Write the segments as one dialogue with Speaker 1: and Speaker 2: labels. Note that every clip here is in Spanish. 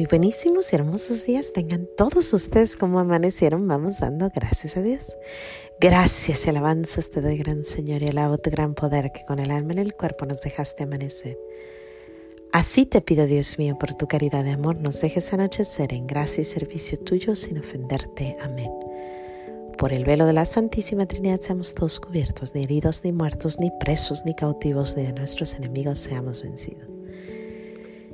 Speaker 1: Muy buenísimos y hermosos días tengan todos ustedes como amanecieron. Vamos dando gracias a Dios. Gracias y alabanzas te doy, gran Señor, y alabo tu gran poder que con el alma en el cuerpo nos dejaste amanecer. Así te pido, Dios mío, por tu caridad de amor, nos dejes anochecer en gracia y servicio tuyo sin ofenderte. Amén. Por el velo de la Santísima Trinidad seamos todos cubiertos, ni heridos, ni muertos, ni presos, ni cautivos, ni de nuestros enemigos seamos vencidos.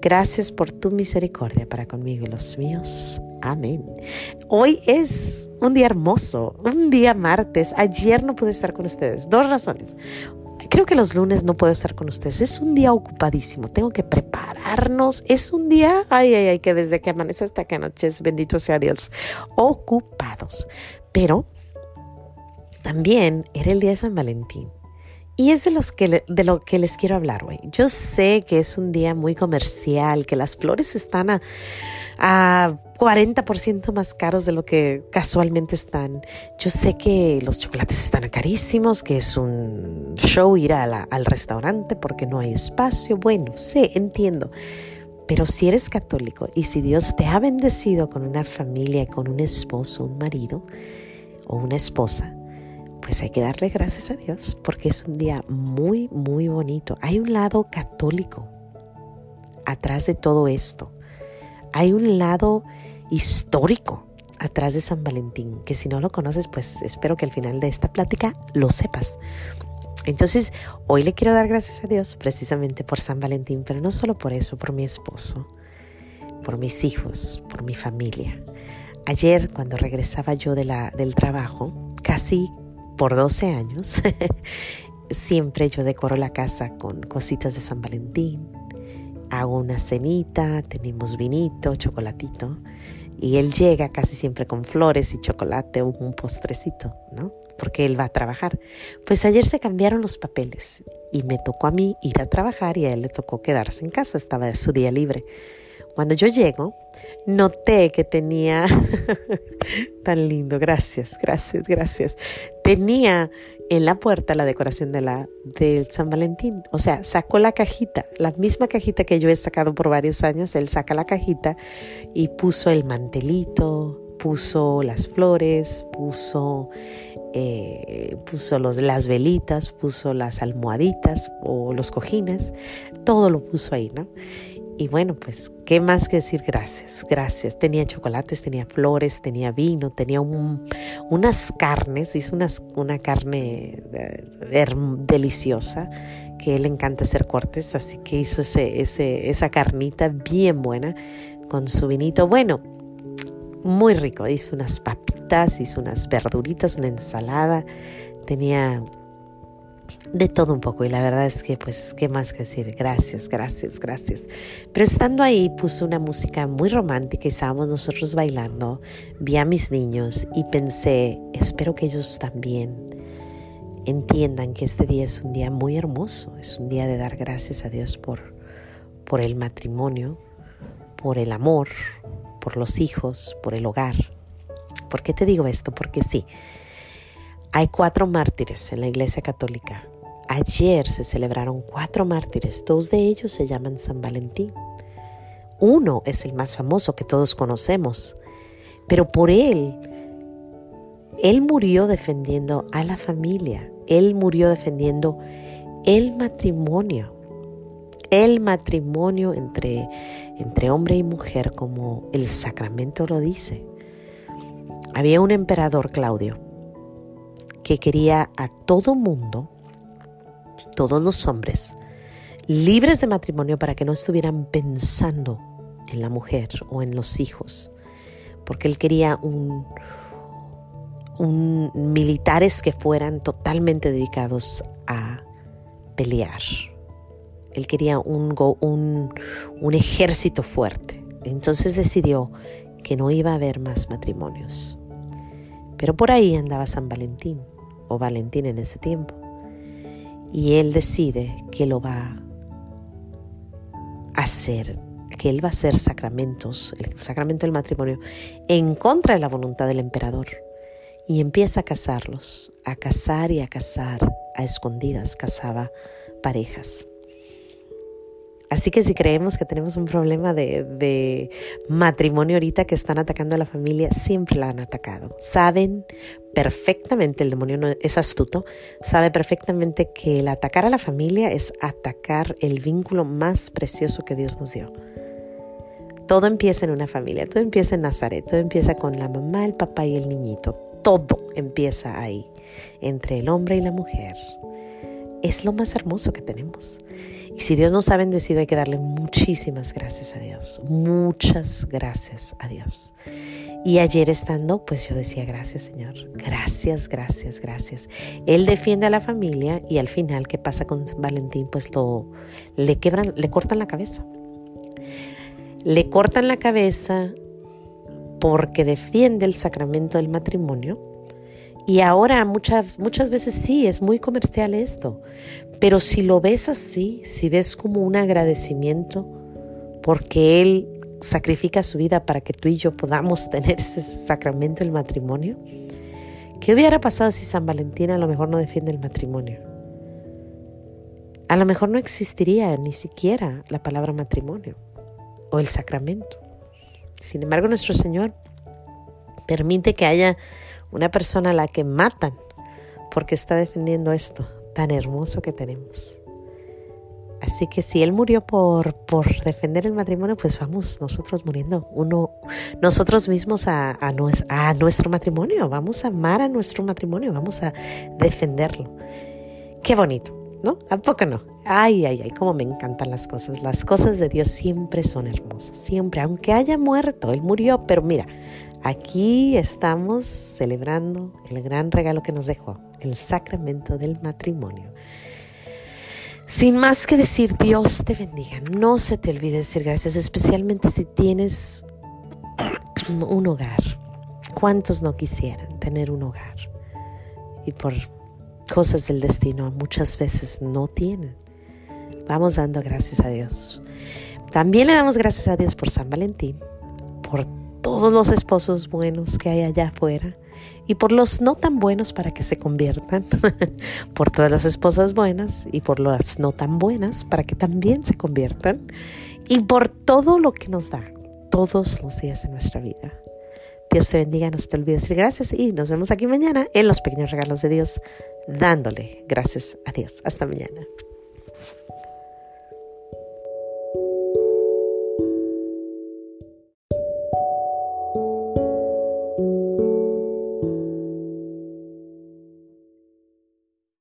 Speaker 1: Gracias por tu misericordia para conmigo y los míos. Amén. Hoy es un día hermoso, un día martes. Ayer no pude estar con ustedes. Dos razones. Creo que los lunes no puedo estar con ustedes. Es un día ocupadísimo. Tengo que prepararnos. Es un día, ay, ay, ay, que desde que amanece hasta que anoche, bendito sea Dios, ocupados. Pero también era el día de San Valentín. Y es de, los que de lo que les quiero hablar hoy. Yo sé que es un día muy comercial, que las flores están a, a 40% más caros de lo que casualmente están. Yo sé que los chocolates están carísimos, que es un show ir al restaurante porque no hay espacio. Bueno, sé, entiendo. Pero si eres católico y si Dios te ha bendecido con una familia, con un esposo, un marido o una esposa, pues hay que darle gracias a Dios porque es un día muy, muy bonito. Hay un lado católico atrás de todo esto. Hay un lado histórico atrás de San Valentín, que si no lo conoces, pues espero que al final de esta plática lo sepas. Entonces, hoy le quiero dar gracias a Dios precisamente por San Valentín, pero no solo por eso, por mi esposo, por mis hijos, por mi familia. Ayer, cuando regresaba yo de la, del trabajo, casi por 12 años, siempre yo decoro la casa con cositas de San Valentín. Hago una cenita, tenemos vinito, chocolatito. Y él llega casi siempre con flores y chocolate o un postrecito, ¿no? Porque él va a trabajar. Pues ayer se cambiaron los papeles y me tocó a mí ir a trabajar y a él le tocó quedarse en casa, estaba su día libre. Cuando yo llego, noté que tenía, tan lindo, gracias, gracias, gracias, tenía en la puerta la decoración de la del San Valentín. O sea, sacó la cajita, la misma cajita que yo he sacado por varios años, él saca la cajita y puso el mantelito, puso las flores, puso, eh, puso los, las velitas, puso las almohaditas o los cojines, todo lo puso ahí, ¿no? Y bueno, pues, ¿qué más que decir gracias? Gracias. Tenía chocolates, tenía flores, tenía vino, tenía unas carnes, hizo unas, una carne eh, deliciosa, que él encanta hacer cortes, así que hizo ese, ese, esa carnita bien buena con su vinito. Bueno, muy rico. Hizo unas papitas, hizo unas verduritas, una ensalada, tenía de todo un poco y la verdad es que pues qué más que decir, gracias, gracias, gracias. Pero estando ahí puso una música muy romántica y estábamos nosotros bailando, vi a mis niños y pensé, espero que ellos también entiendan que este día es un día muy hermoso, es un día de dar gracias a Dios por, por el matrimonio, por el amor, por los hijos, por el hogar. ¿Por qué te digo esto? Porque sí, hay cuatro mártires en la Iglesia Católica. Ayer se celebraron cuatro mártires, dos de ellos se llaman San Valentín. Uno es el más famoso que todos conocemos, pero por él, él murió defendiendo a la familia, él murió defendiendo el matrimonio, el matrimonio entre, entre hombre y mujer como el sacramento lo dice. Había un emperador, Claudio, que quería a todo mundo, todos los hombres, libres de matrimonio para que no estuvieran pensando en la mujer o en los hijos, porque él quería un, militares que fueran totalmente dedicados a pelear. Él quería un, un, un ejército fuerte. Entonces decidió que no iba a haber más matrimonios. Pero por ahí andaba San Valentín, o Valentín en ese tiempo, y él decide que lo va a hacer, que él va a hacer sacramentos, el sacramento del matrimonio, en contra de la voluntad del emperador. Y empieza a casarlos, a casar y a casar, a escondidas, casaba parejas. Así que si creemos que tenemos un problema de, matrimonio ahorita que están atacando a la familia, siempre la han atacado. Saben perfectamente, el demonio es astuto, sabe perfectamente que el atacar a la familia es atacar el vínculo más precioso que Dios nos dio. Todo empieza en una familia, todo empieza en Nazaret, todo empieza con la mamá, el papá y el niñito. Todo empieza ahí, entre el hombre y la mujer. Es lo más hermoso que tenemos. Y si Dios nos ha bendecido, hay que darle muchísimas gracias a Dios. Muchas gracias a Dios. Y ayer estando, pues yo decía, gracias Señor, gracias, gracias, gracias. Él defiende a la familia y al final, ¿qué pasa con Valentín? Pues lo, le quebran, le cortan la cabeza. Le cortan la cabeza porque defiende el sacramento del matrimonio. Y ahora muchas, muchas veces sí, es muy comercial esto, pero si lo ves así, si ves como un agradecimiento, porque Él sacrifica su vida para que tú y yo podamos tener ese sacramento del matrimonio, ¿qué hubiera pasado si San Valentín a lo mejor no defiende el matrimonio? A lo mejor no existiría ni siquiera la palabra matrimonio o el sacramento. Sin embargo, nuestro Señor permite que haya una persona a la que matan porque está defendiendo esto, tan hermoso que tenemos. Así que si Él murió por, por defender el matrimonio, pues vamos nosotros muriendo uno, nosotros mismos a, a, a nuestro matrimonio, vamos a amar a nuestro matrimonio, vamos a defenderlo. Qué bonito, ¿no? ¿A poco no? Ay, ay, ay, cómo me encantan las cosas. Las cosas de Dios siempre son hermosas, siempre, aunque haya muerto, Él murió, pero mira, Aquí estamos celebrando el gran regalo que nos dejó, el sacramento del matrimonio. Sin más que decir, Dios te bendiga. No se te olvide decir gracias, especialmente si tienes un hogar. ¿Cuántos no quisieran tener un hogar? Y por cosas del destino muchas veces no tienen. Vamos dando gracias a Dios. También le damos gracias a Dios por San Valentín, por todos los esposos buenos que hay allá afuera y por los no tan buenos para que se conviertan, por todas las esposas buenas y por las no tan buenas para que también se conviertan y por todo lo que nos da todos los días de nuestra vida. Dios te bendiga, no te olvides decir gracias y nos vemos aquí mañana en los pequeños regalos de Dios, dándole gracias a Dios. Hasta mañana.